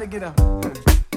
Everybody get up.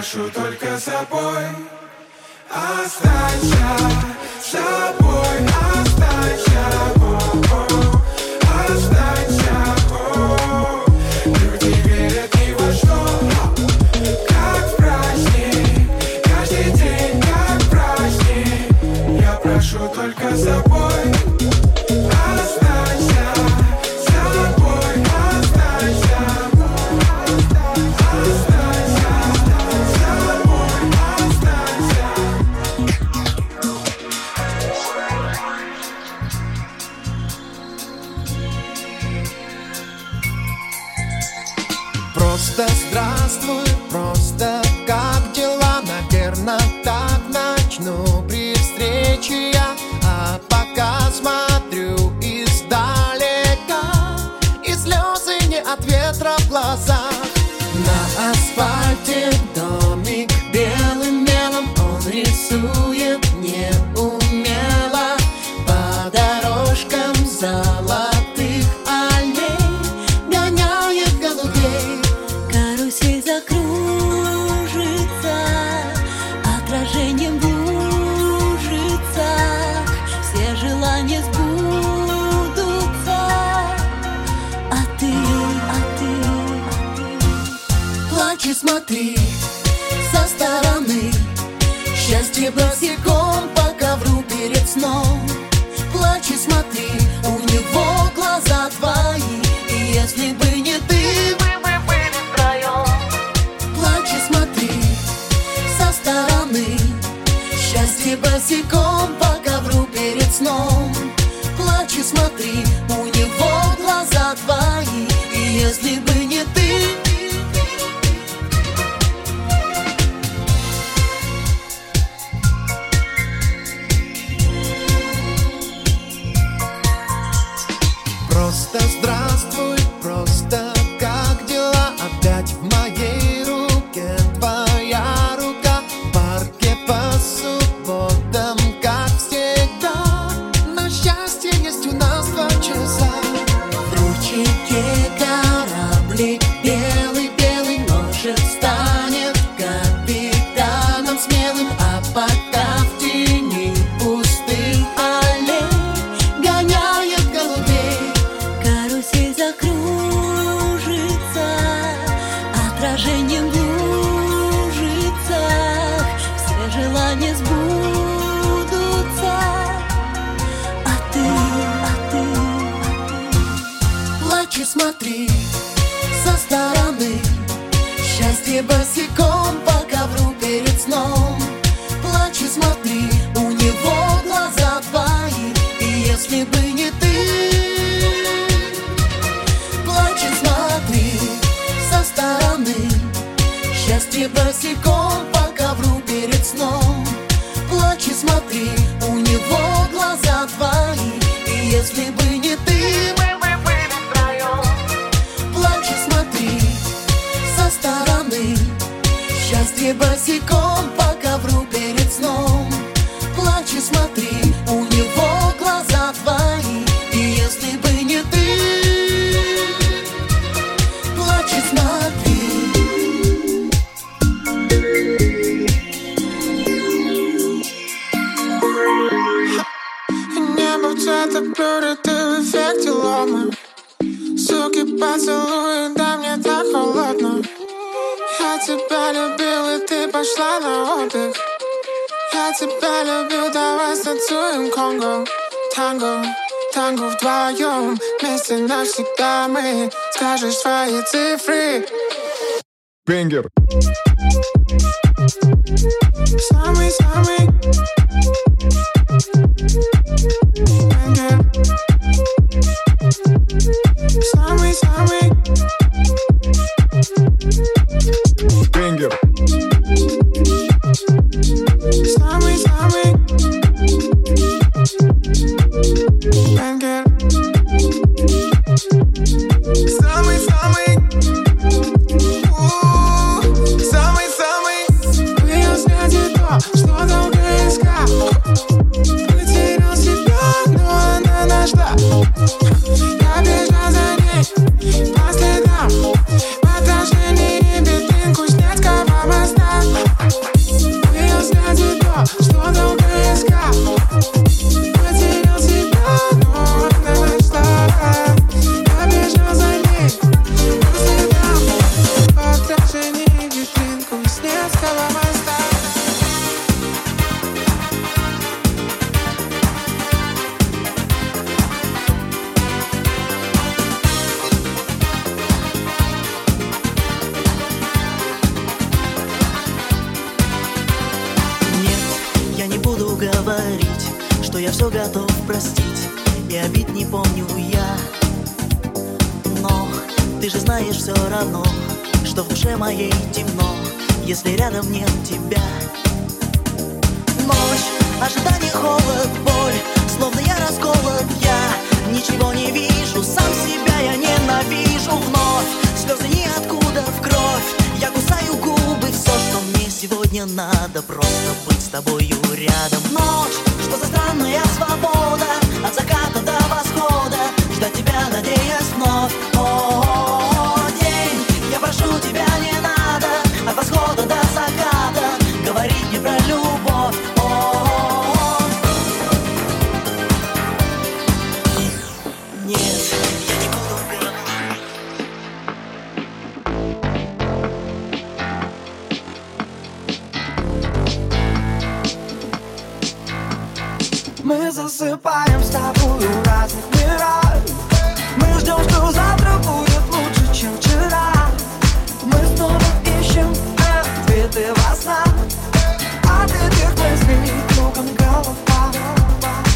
Прошу только собой. Останься собой, останься Останься Люди верят ни во Как праздник? Каждый день как праздник? Я прошу только собой I did помню я. Но ты же знаешь все равно Что в душе моей темно Если рядом нет тебя. Ночь, ожидание, холод, боль Словно я расколот, я ничего не вижу Сам себя я ненавижу. Вновь Слезы ниоткуда в кровь. Я кусаю губы, все, что мне сегодня надо. Просто быть с тобою рядом. Ночь, за странная свобода От заката до восхода Ждать тебя, надеясь вновь О, день, я прошу тебя, не надо От восхода до засыпаем с тобой в разных мирах Мы ждем, что завтра будет лучше, чем вчера Мы снова ищем ответы во снах От этих мыслей кругом голова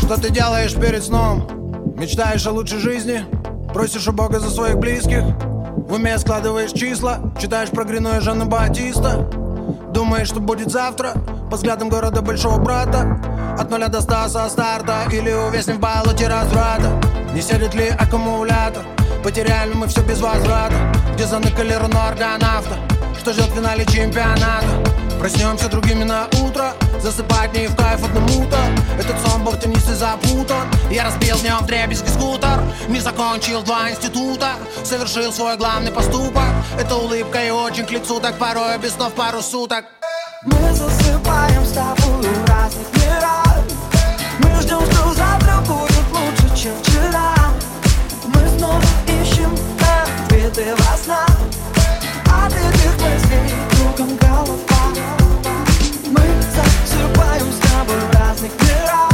Что ты делаешь перед сном? Мечтаешь о лучшей жизни? Просишь у Бога за своих близких? В уме складываешь числа? Читаешь про Грину и Жанна Батиста? Думаешь, что будет завтра? По взглядам города большого брата От нуля до ста со старта Или увязнем в болоте разврата. Не сядет ли аккумулятор? Потеряли мы все без возврата. Где заныкали руну аргонавта Что ждет в финале чемпионата? Проснемся другими на утро. Засыпать не в кайф одному-то. Этот сон был теннисе запутан. Я разбил в дребезги скутер. Не закончил два института. Совершил свой главный поступок. Это улыбка и очень к лицу. Так порой без снов пару суток. Мы ответы во снах От этих мыслей кругом голова. Мы засыпаем с тобой в разных мирах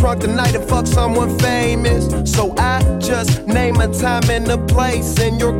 Trunk tonight and fuck someone famous. So I just name a time and a place, and you're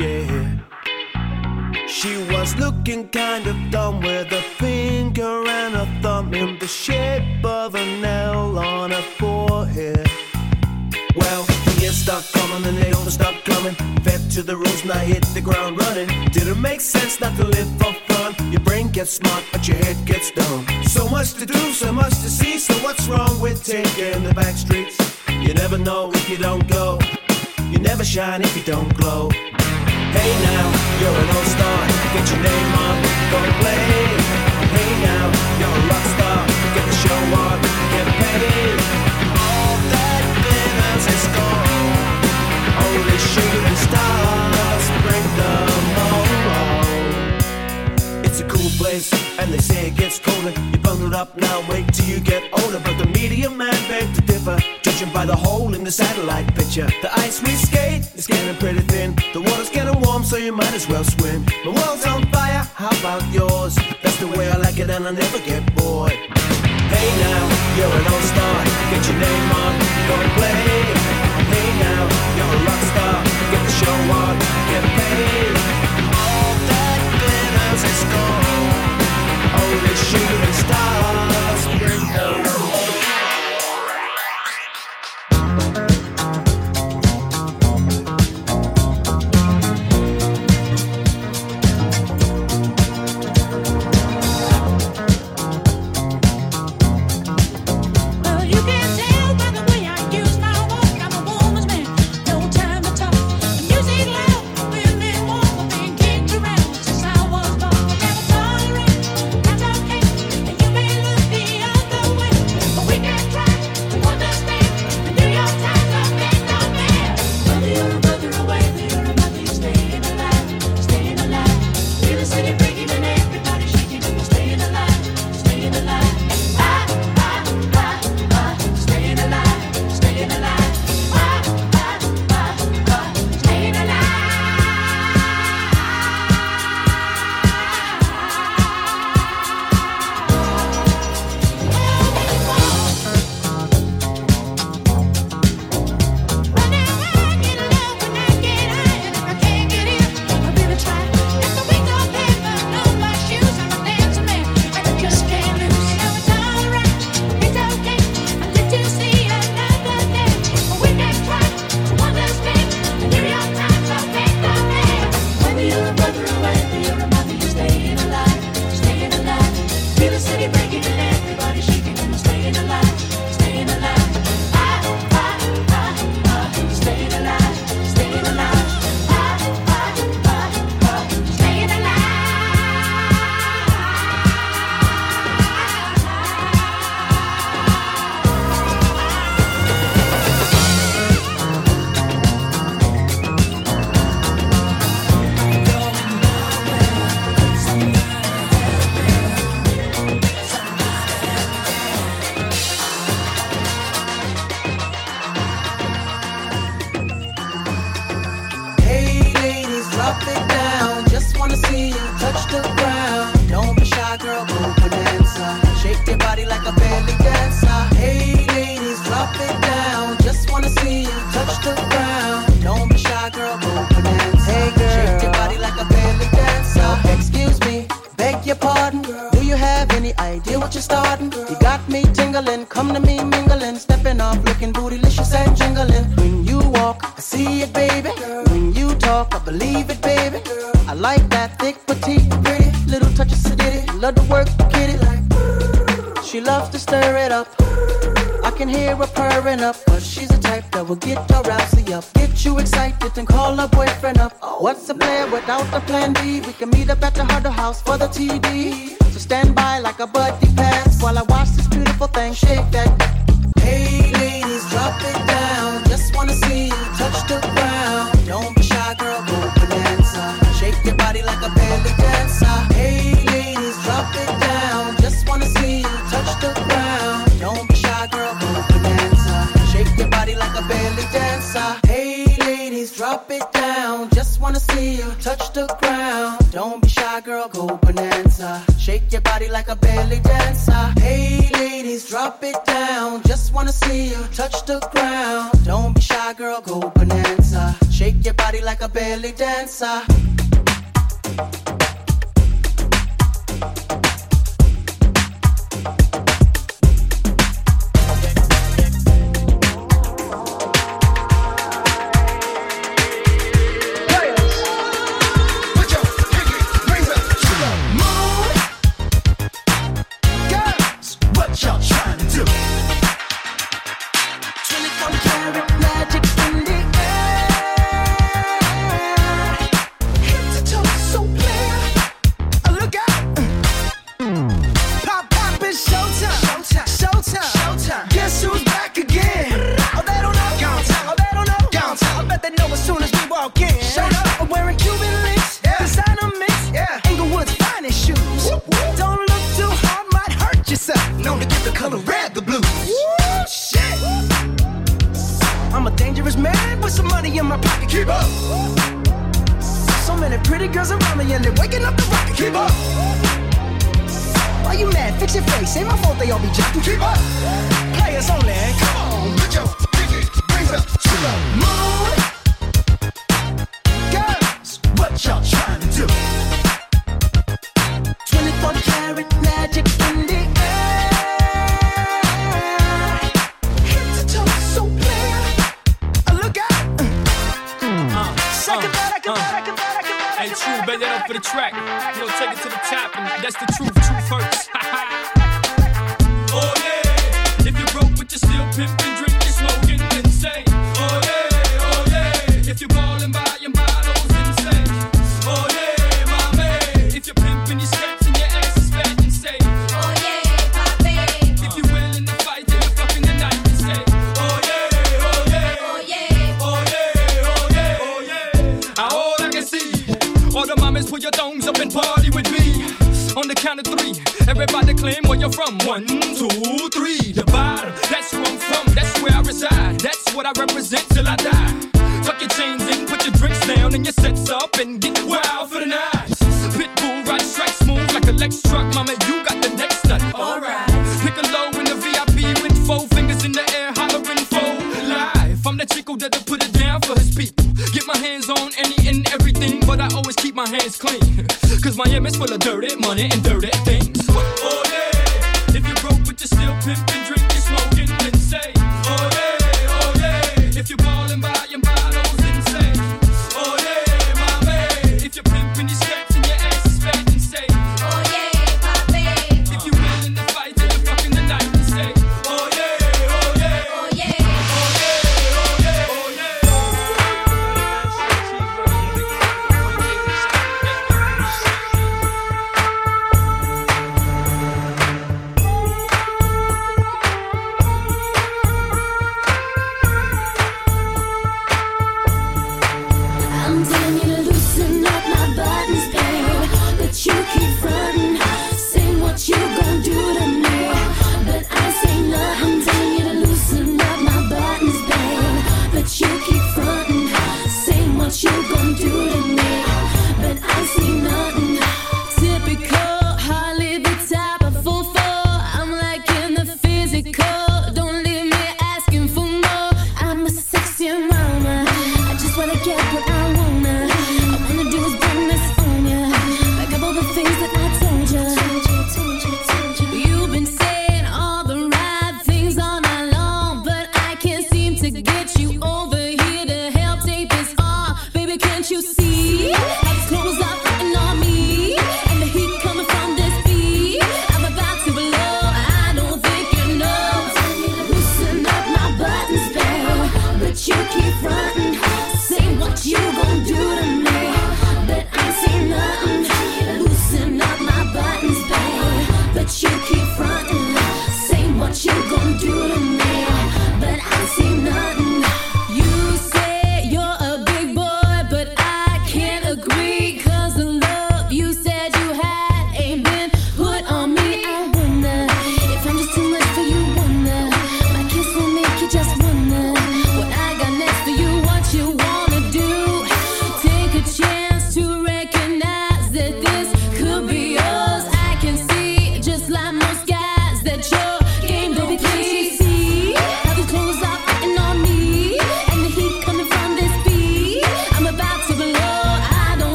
yeah. as well swim. My world's on fire, how about yours? That's the way I like it, and I never get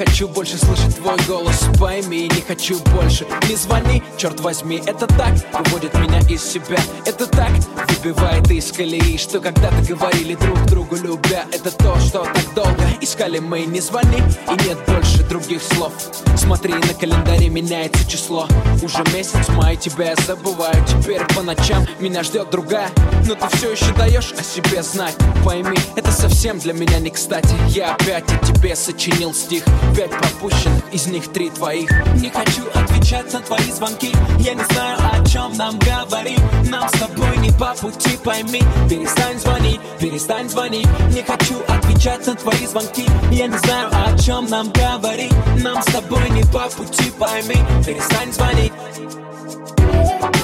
хочу больше слышать твой голос Пойми, не хочу больше. Не звони, черт возьми Это так выводит меня из себя. Это так выбивает из колеи Что когда-то говорили друг другу любя Это то, что так долго искали мы. Не звони, и нет больше других слов. Смотри, на календаре меняется число. Уже месяц май, тебя я забываю. Теперь по ночам меня ждет другая. Но ты все еще даешь о себе знать. Пойми, это совсем для меня не кстати. Я опять о тебе сочинил стих. Пять пропущенных, из них три твоих. Не хочу отвечать на твои звонки. Я не знаю, о чем нам говори. Нам с тобой не по пути, пойми. Перестань звонить, перестань звонить. Не хочу отвечать на твои звонки. Я не знаю, о чем нам говори. Нам с тобой wine it off with you by me. Finish signs money.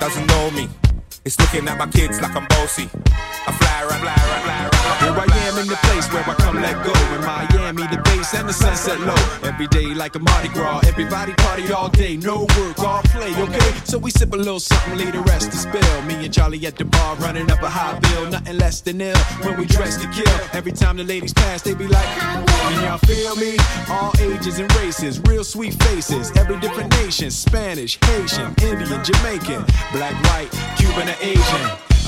doesn't know me. It's looking at my kids like I'm bossy. I fly around, fly around, fly around. Here I am in the place where I come let go. In Miami, the bass and the sunset low every day like a Mardi Gras. Everybody party all day, no work, all play, okay? So we sip a little something, leave the rest to spill. Me and Charlie at the bar running up a high bill, nothing less than ill when we dress to kill. Every time the ladies pass, they be like, Can y'all feel me? All ages and races, real sweet faces, every different nation Spanish, Haitian, Indian, Jamaican, black, white, Cuban, or Asian.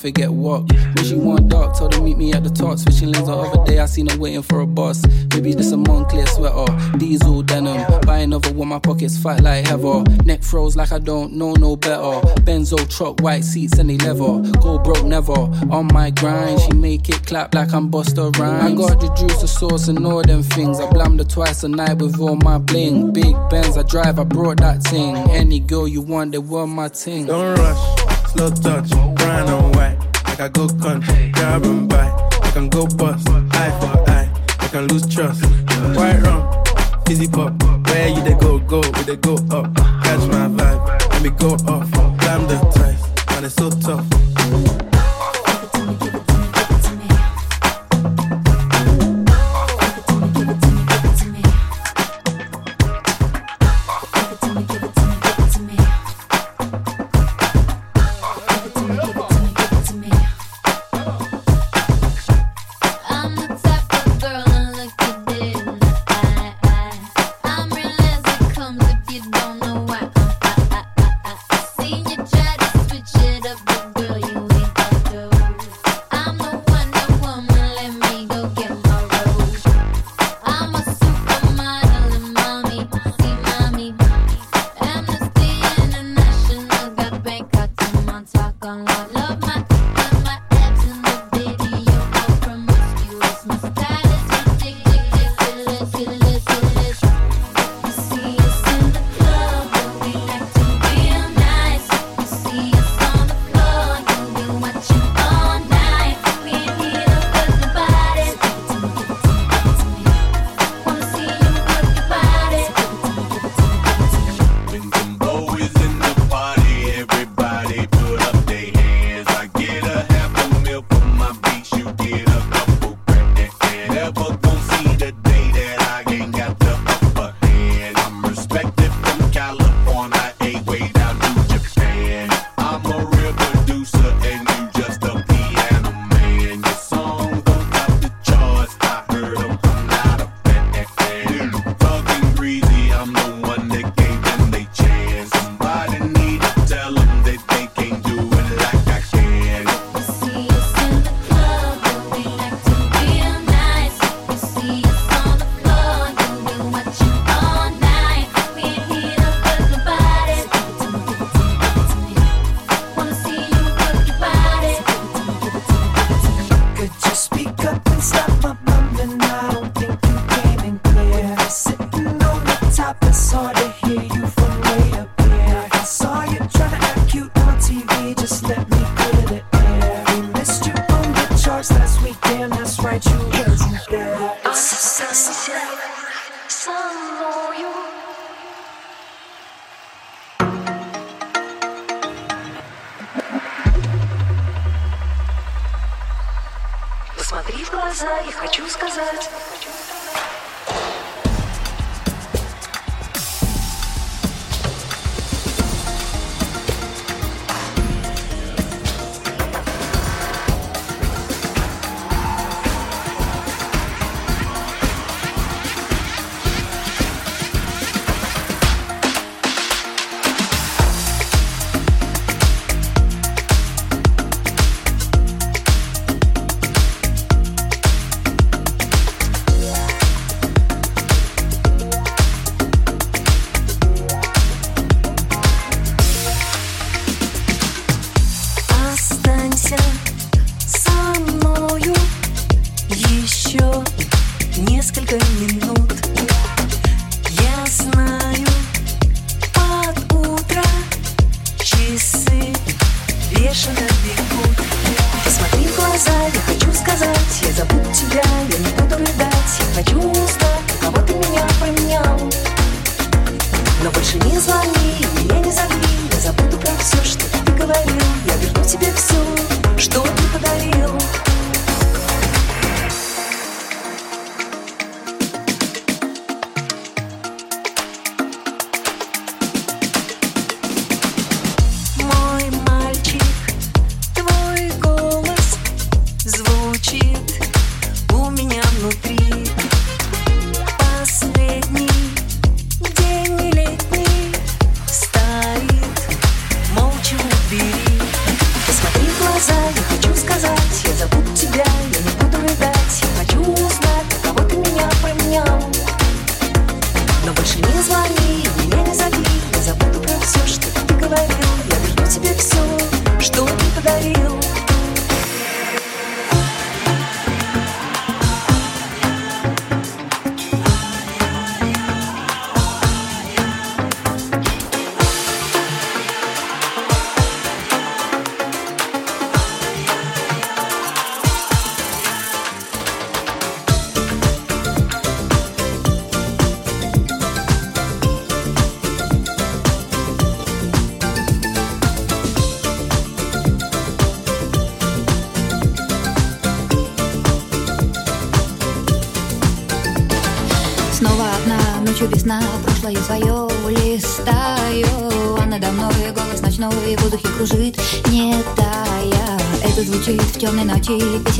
traffic get walked. When she want dark, told her meet me at the top. Switching lanes the other day, I seen her waiting for a bus. Maybe this a Moncler sweater, diesel denim. Buy another one, my pockets fat like heather. Neck froze like I don't know no better. Benzo truck, white seats and they leather. Go broke never. On my grind, she make it clap like I'm Busta Rhymes. I got the juice, the sauce, and all them things. I blammed her twice a night with all my bling. Big Benz, I drive, I brought that thing. Any girl you want, they were my thing. Don't rush, slow touch brown and white. I can go gun, grab and buy. I can go bust, eye for eye. I can lose trust. Quite wrong, fizzy pop. Where you they go, go, where they go up. Catch my vibe, let me go off. Climb the ties, man, it's so tough.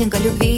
ночи, песенка любви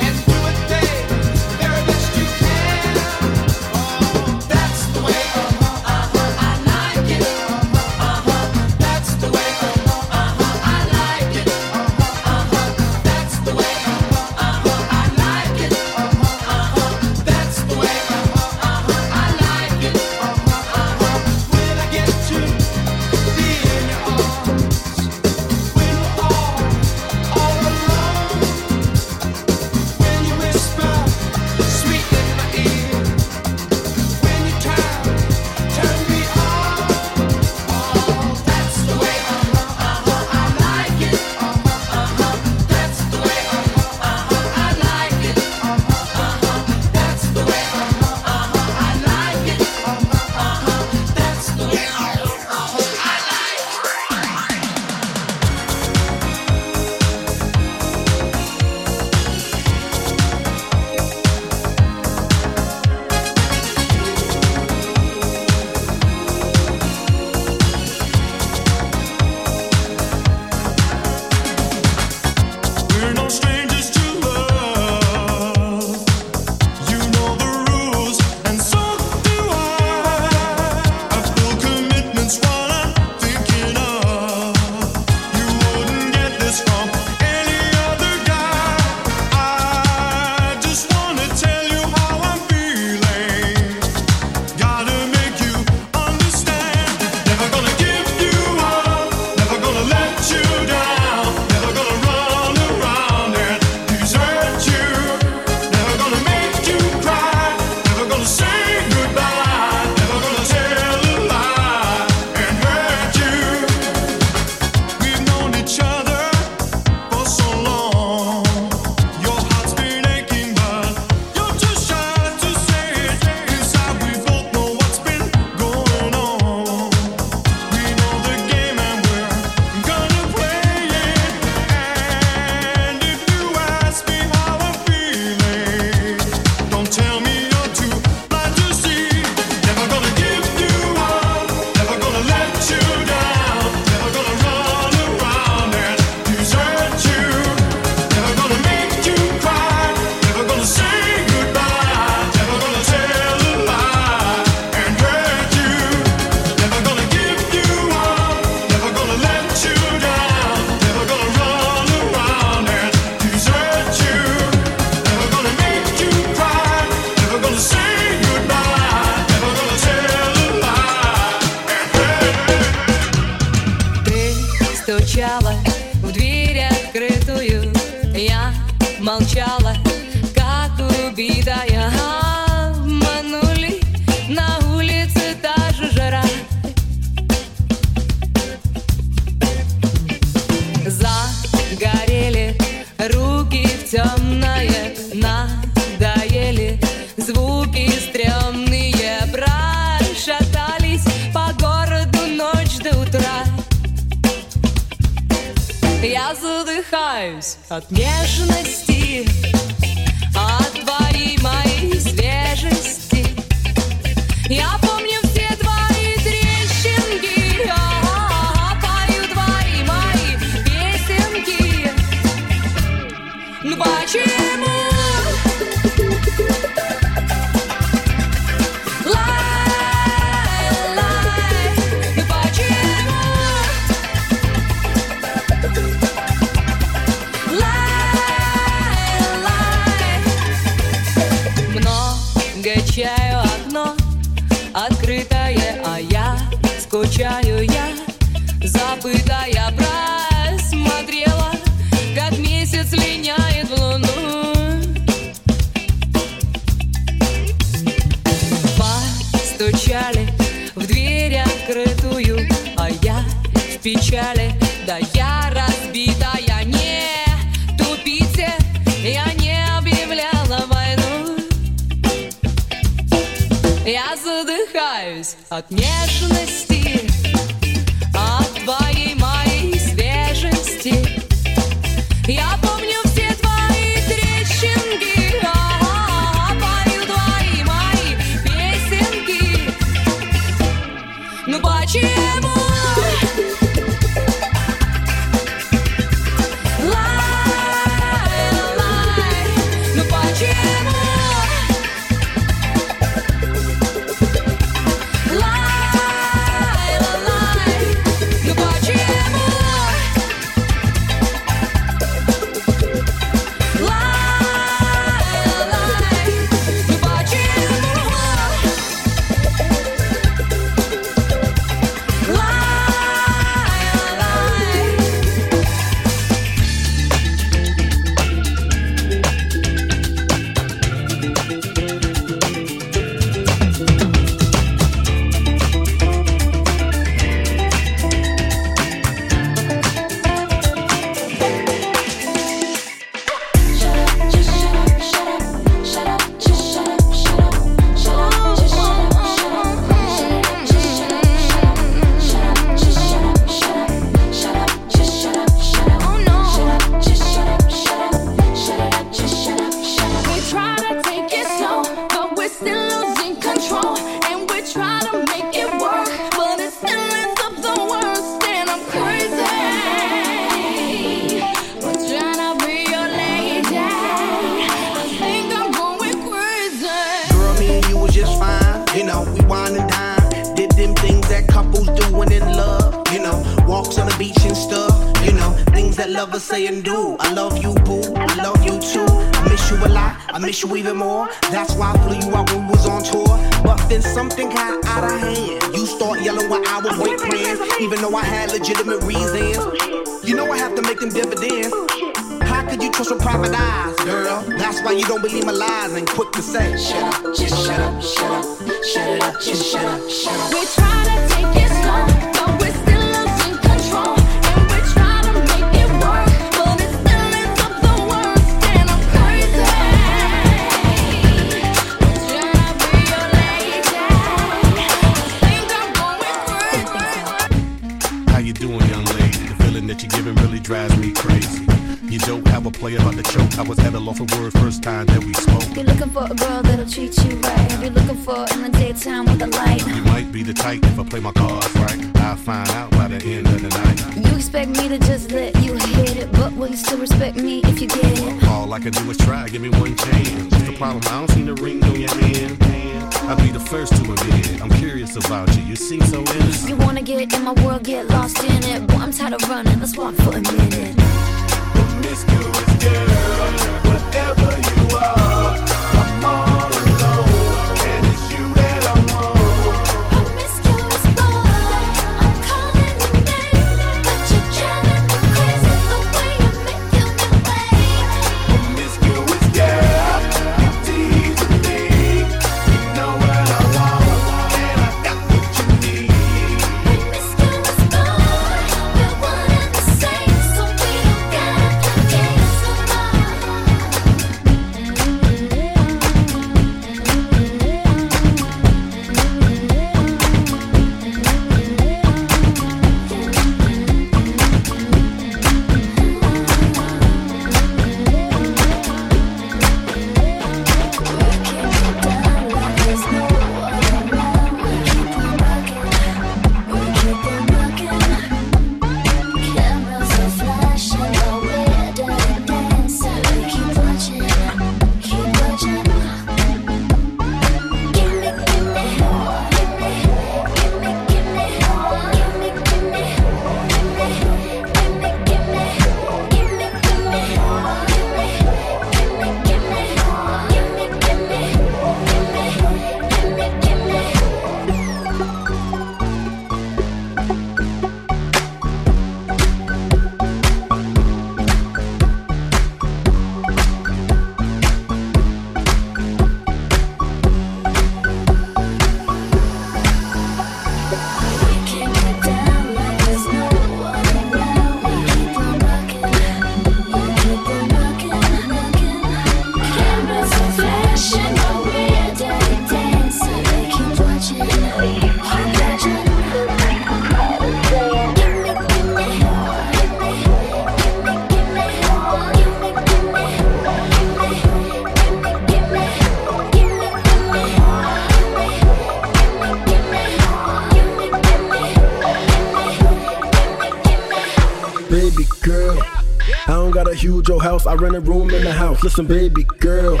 house. I rent a room in the house. Listen, baby girl.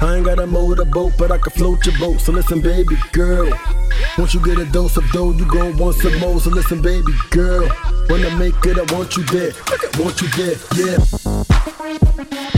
I ain't got a motorboat, but I can float your boat. So listen, baby girl. Once you get a dose of dough, you gon' want some more. So listen, baby girl. When I make it, I want you there. I want you there, yeah.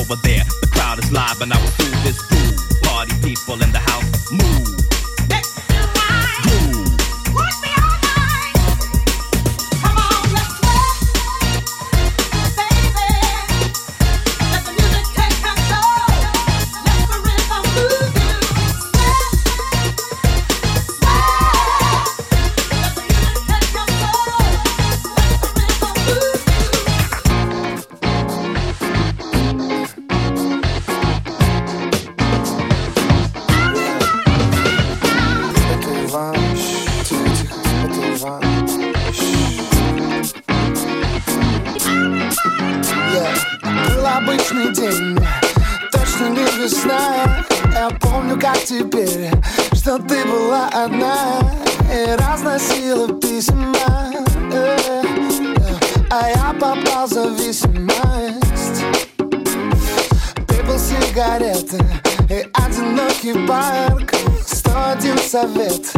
over there. The crowd is live and I will do this. Food. Party people in the house, move. совет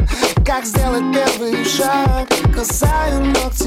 Как сделать первый шаг? Касаю ногти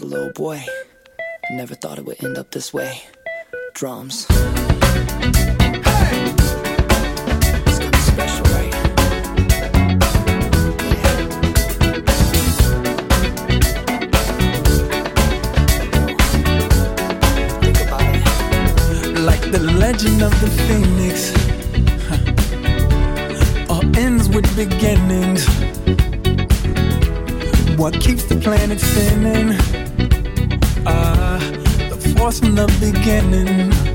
was a little boy. Never thought it would end up this way. Drums. The legend of the phoenix huh. all ends with beginnings what keeps the planet spinning from the beginning.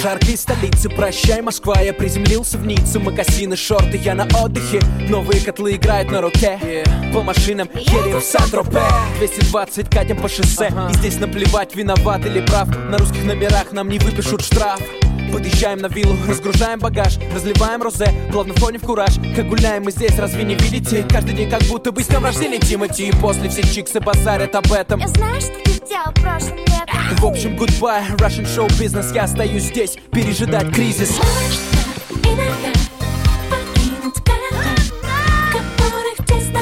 Жаркой столице Прощай, Москва, я приземлился в Ниццу Магазины, шорты, я на отдыхе. Новые котлы играют на руке. По машинам едем в Сан-Тропе. 220 катим по шоссе. И здесь наплевать, виноват или прав. На русских номерах нам не выпишут штраф. Подъезжаем на виллу, разгружаем багаж Разливаем розе, плавно входим в кураж. Как гуляем мы здесь, разве не видите? Каждый день как будто бы с днем рождения Тимати. И после все чиксы базарят об этом. Я знаю, что ты сделал прошлым летом В общем, goodbye, Russian show business. Я остаюсь здесь, пережидать кризис. Города, которых тесно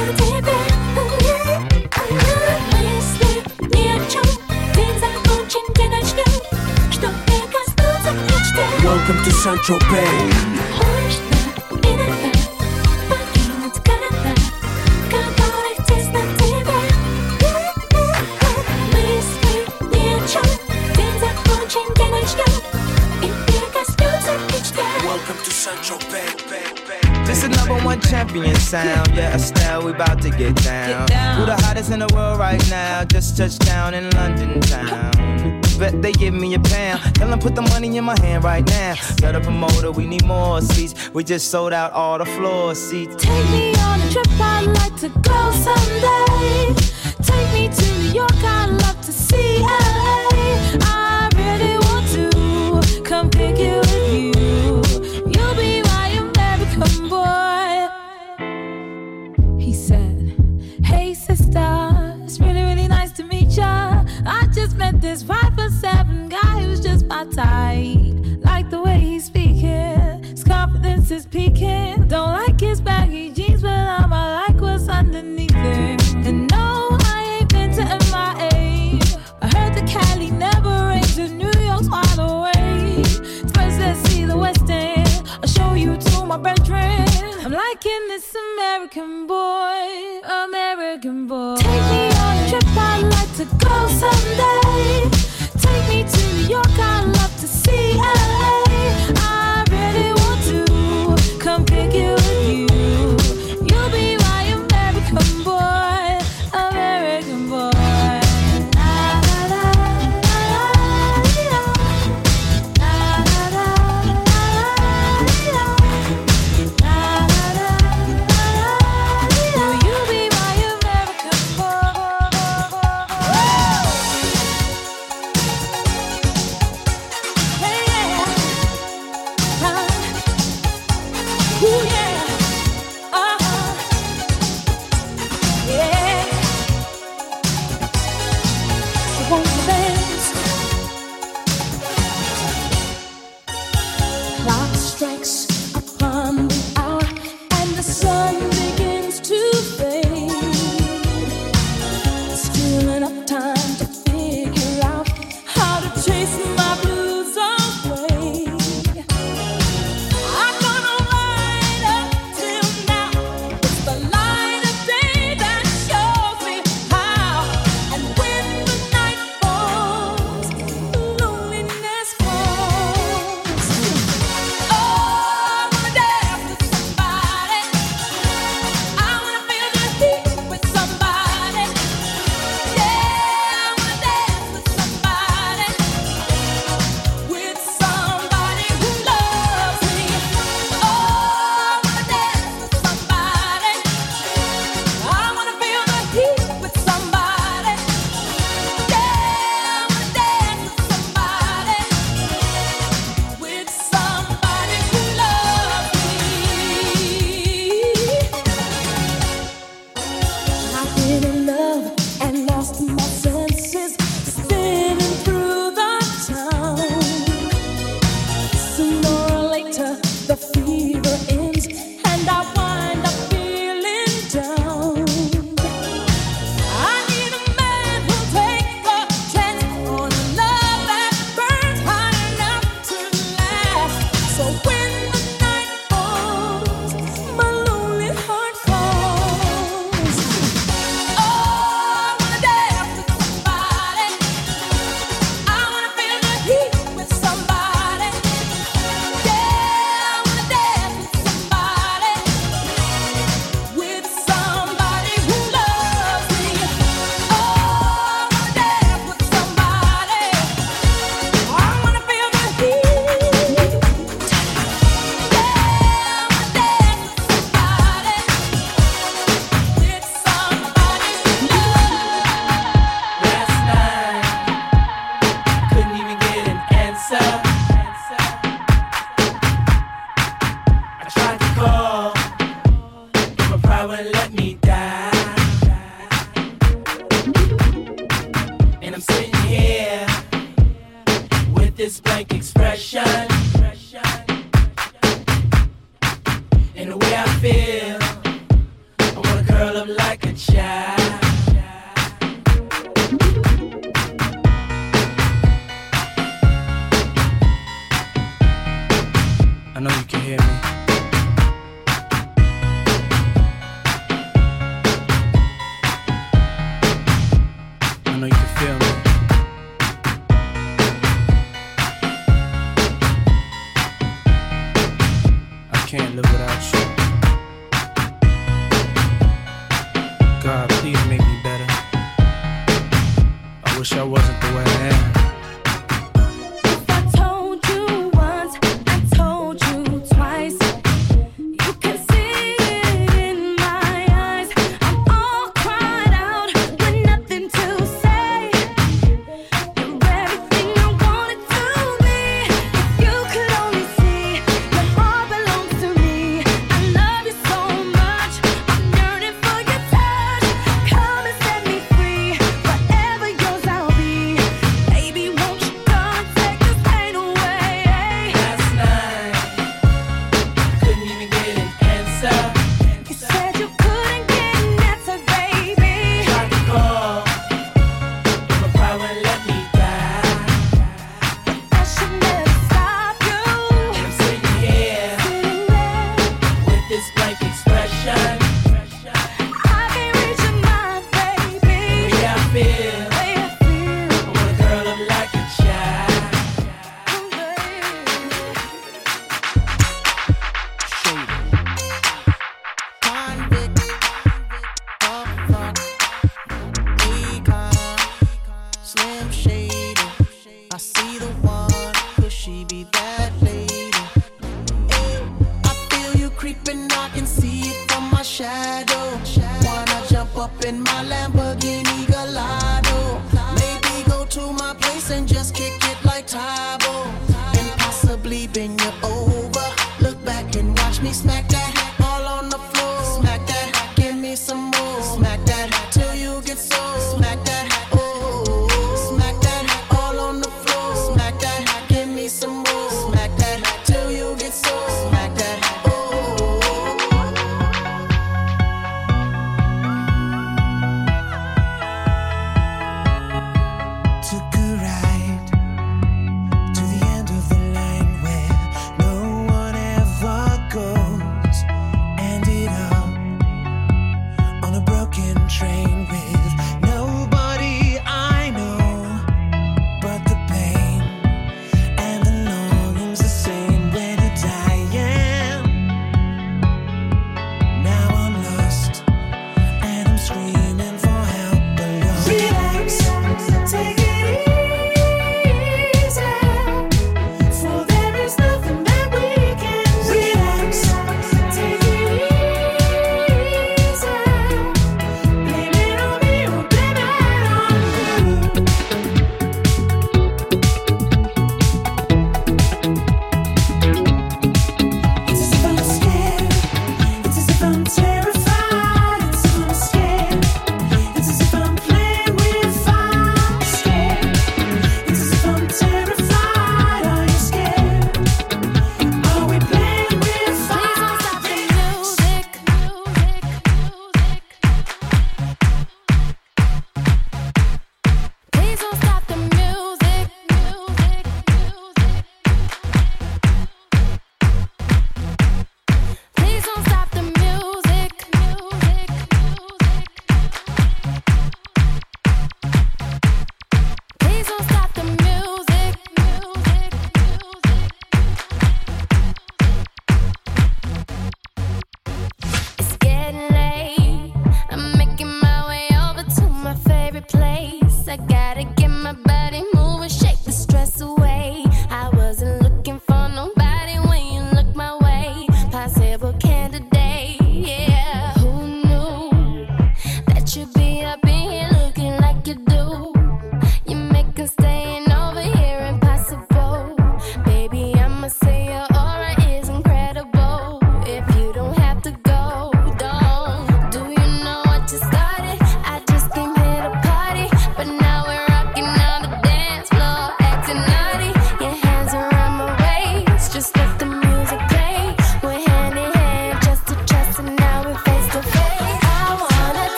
now? Just touched down in London town. Bet they give me a pound. Tell them put the money in my hand right now. Up a motor, we need more seats. We just sold out all the floor seats. Take me on a trip, I'd like to go someday. Take me to New York, I'd love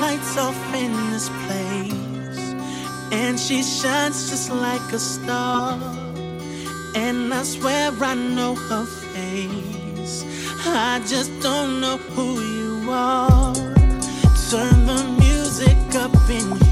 lights off in this place. And she shines just like a star. And I swear I know her face. I just don't know who you are. Turn the music up in here.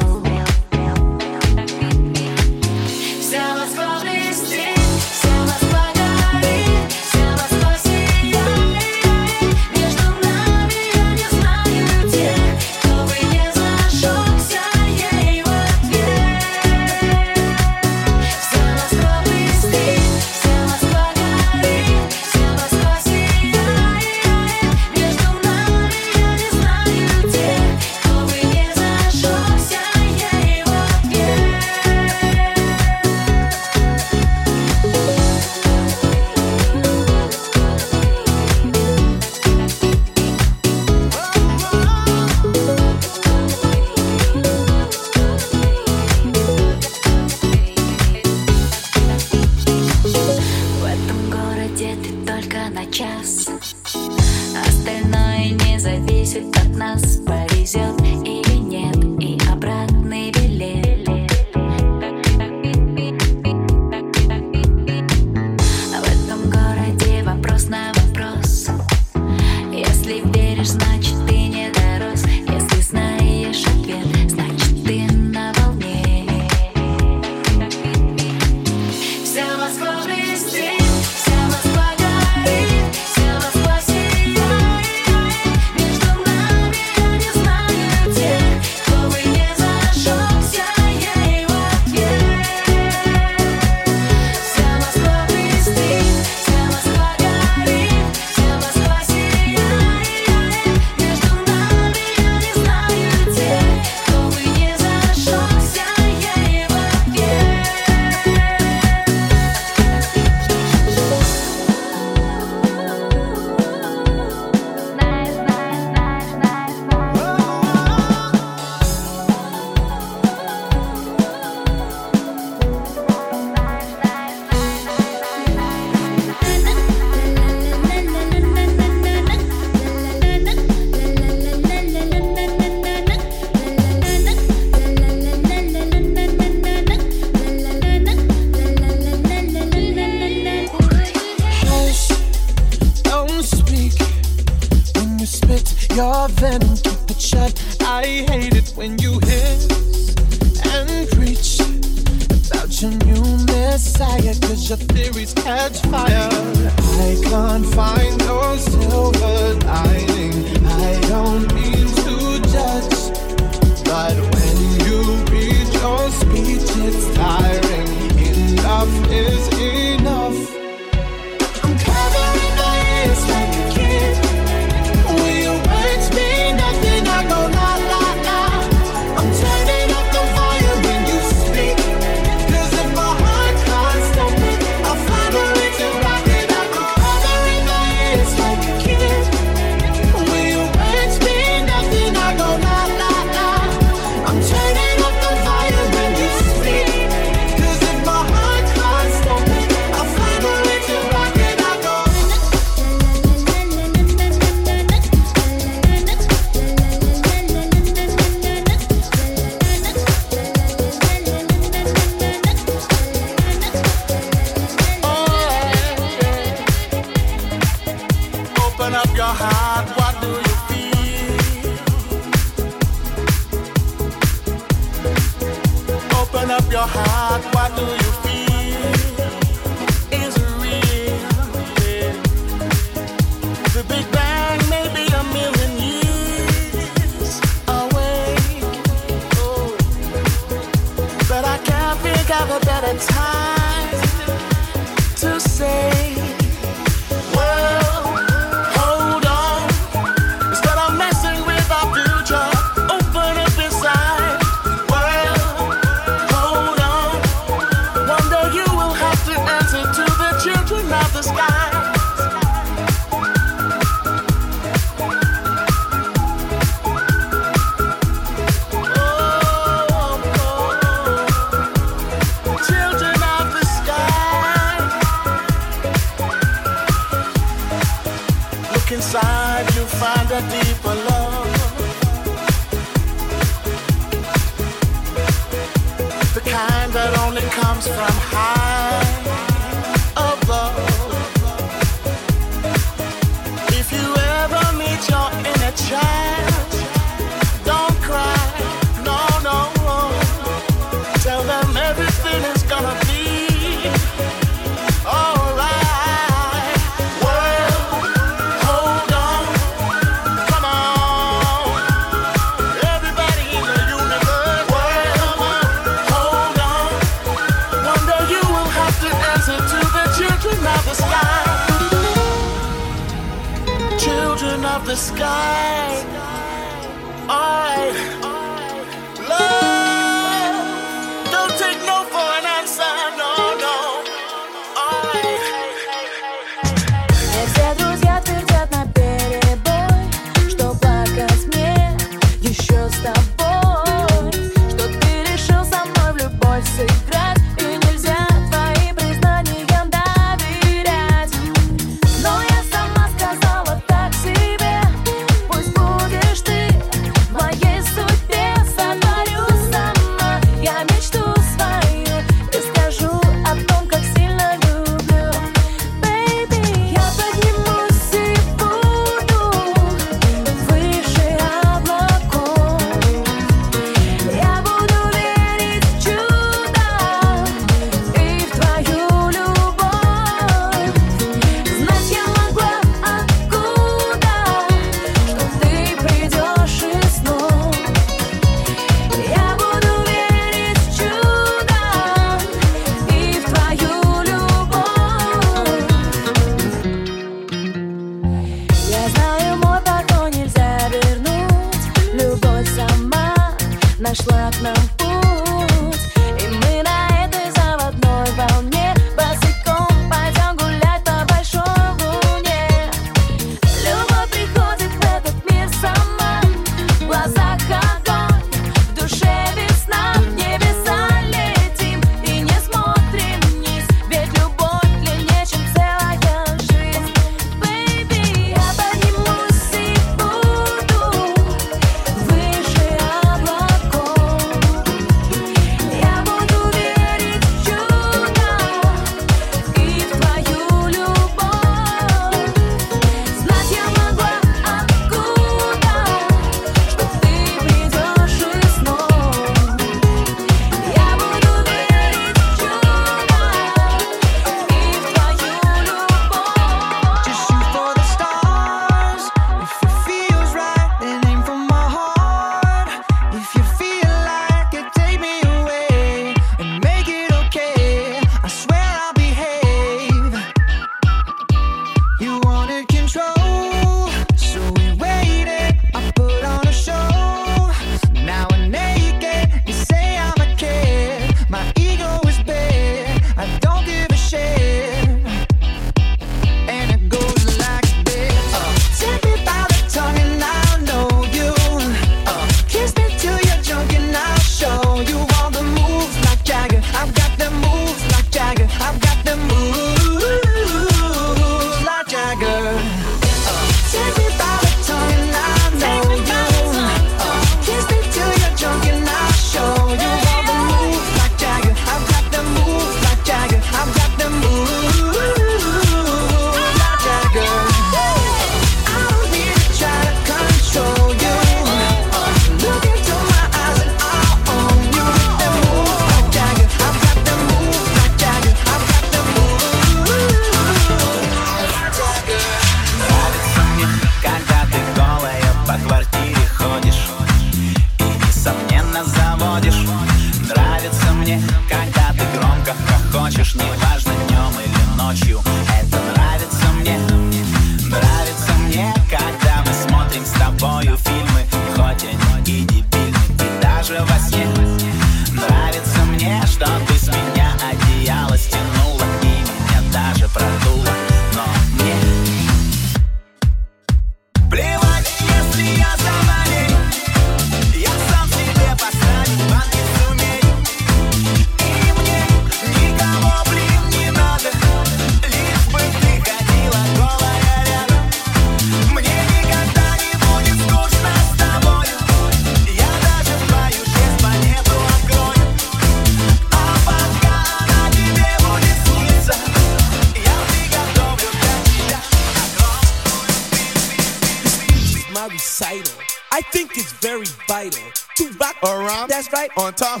On time.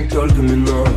этой песне только минор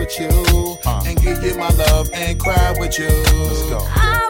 with you, uh. and give you my love and cry with you. Let's go. I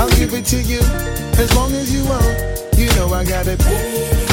I'll give it to you as long as you want. You know I got it.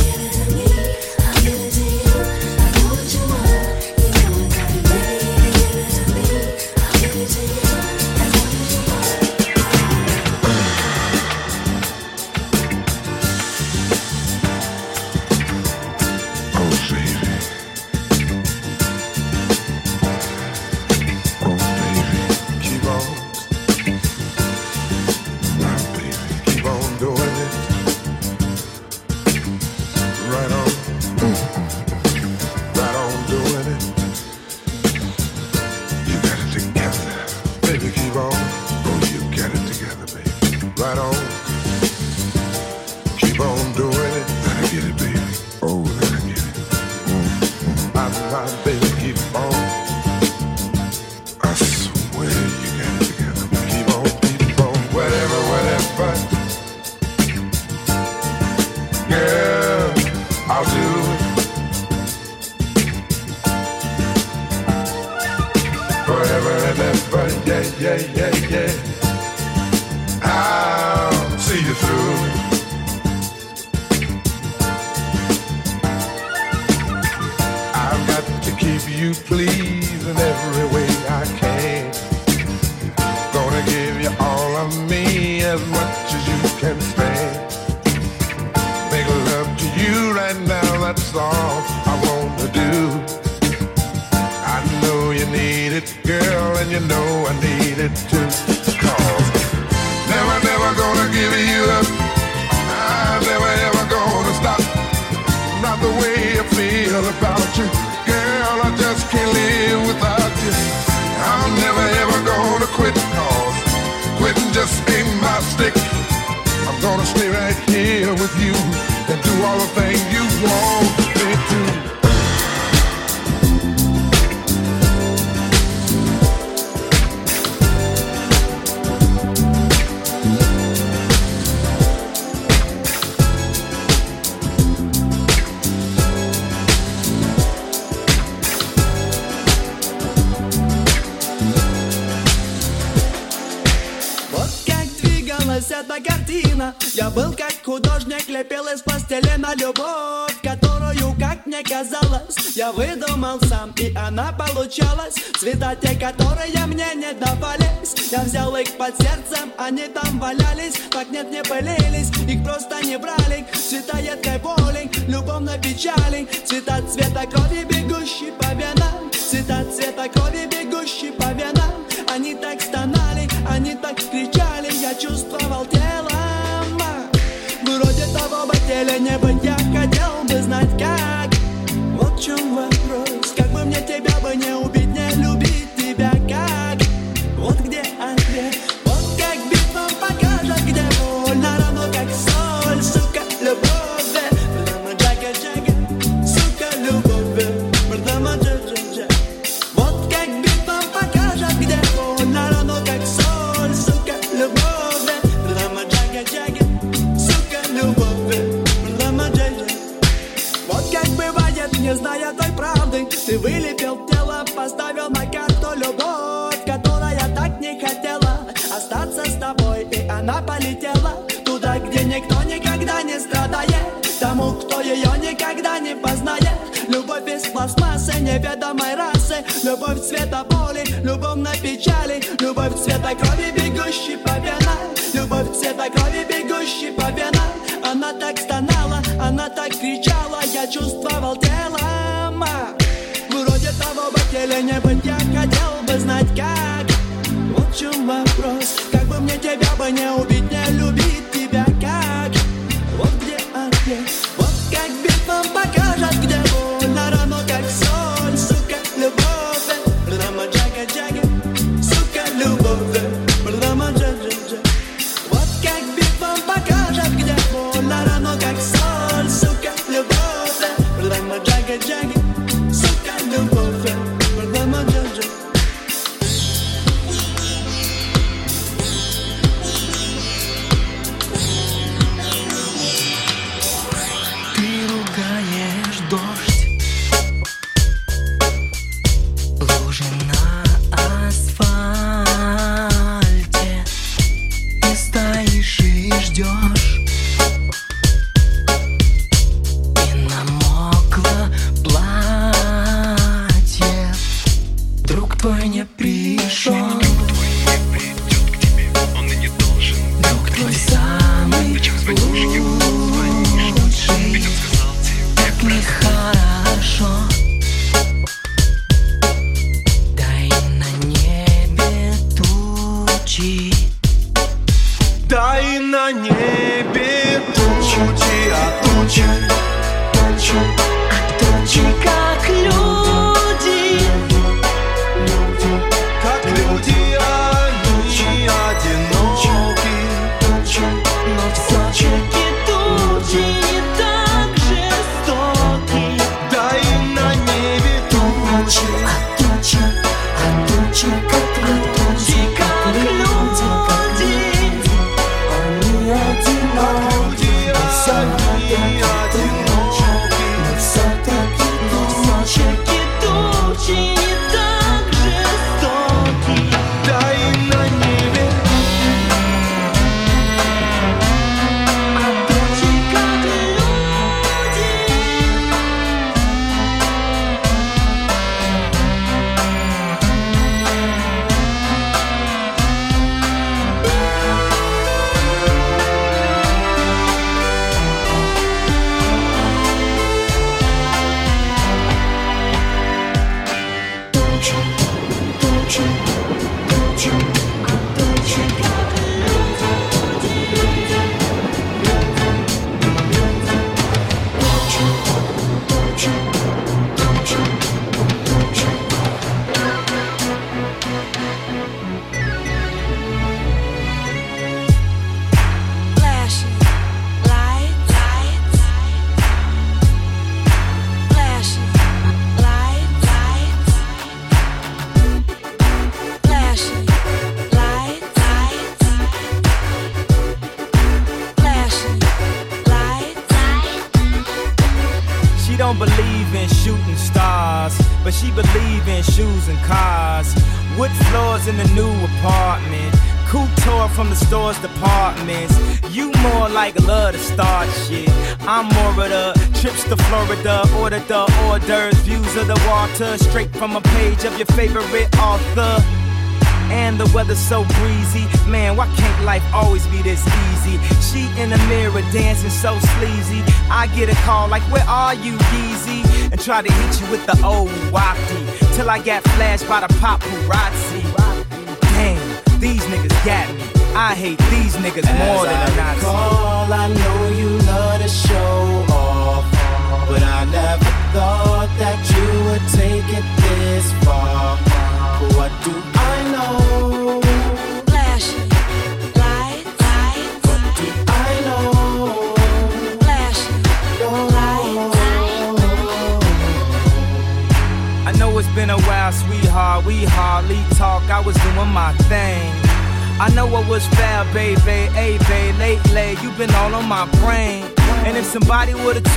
Try to hit you with the old wapty till I got flashed by the paparazzi.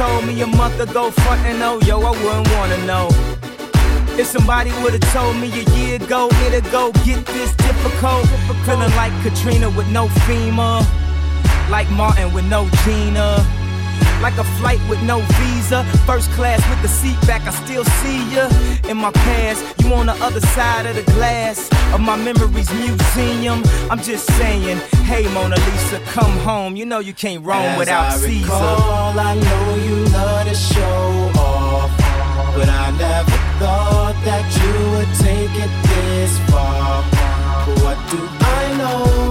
told me a month ago, frontin' oh, yo, I wouldn't wanna know. If somebody would've told me a year ago, it'd go get this difficult. Feeling like Katrina with no FEMA, like Martin with no Gina, like a flight with no visa. First class with the seat back, I still see ya in my past. You on the other side of the glass of my memories museum. I'm just saying. Hey, Mona Lisa, come home. You know you can't roam As without I Caesar. Recall, I know you love to show off, but I never thought that you would take it this far. What do I know?